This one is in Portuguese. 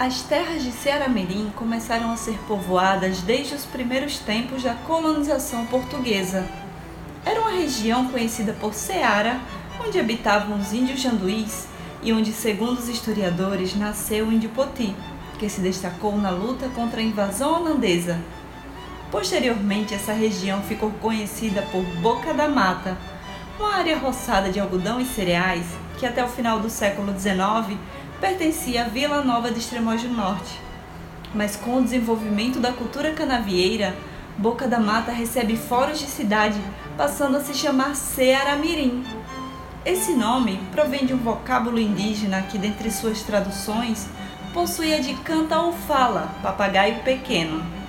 As terras de Ceará-Mirim começaram a ser povoadas desde os primeiros tempos da colonização portuguesa. Era uma região conhecida por Ceará, onde habitavam os índios janduís e onde, segundo os historiadores, nasceu o índio Poti, que se destacou na luta contra a invasão holandesa. Posteriormente, essa região ficou conhecida por Boca da Mata, uma área roçada de algodão e cereais que até o final do século XIX pertencia à Vila Nova de Extremoz do Norte. Mas com o desenvolvimento da cultura canavieira, Boca da Mata recebe foros de cidade, passando a se chamar Ceará-Mirim. Esse nome provém de um vocábulo indígena que, dentre suas traduções, possui a de canta ou fala, papagaio pequeno.